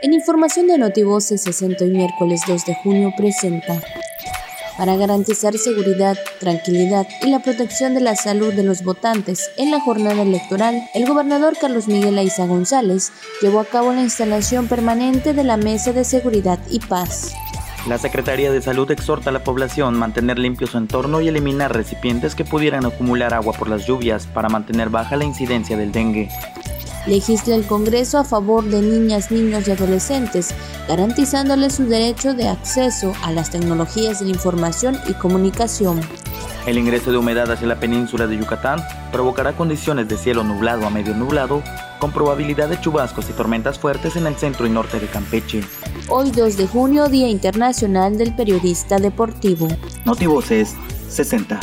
En información de Notivoces 60 y miércoles 2 de junio presenta para garantizar seguridad, tranquilidad y la protección de la salud de los votantes en la jornada electoral, el gobernador Carlos Miguel Aiza González llevó a cabo la instalación permanente de la Mesa de Seguridad y Paz. La Secretaría de Salud exhorta a la población a mantener limpio su entorno y eliminar recipientes que pudieran acumular agua por las lluvias para mantener baja la incidencia del dengue legisla el Congreso a favor de niñas, niños y adolescentes, garantizándoles su derecho de acceso a las tecnologías de la información y comunicación. El ingreso de humedad hacia la península de Yucatán provocará condiciones de cielo nublado a medio nublado, con probabilidad de chubascos y tormentas fuertes en el centro y norte de Campeche. Hoy 2 de junio, Día Internacional del Periodista Deportivo. Notivoces 60.